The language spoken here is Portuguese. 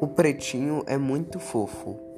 O pretinho é muito fofo.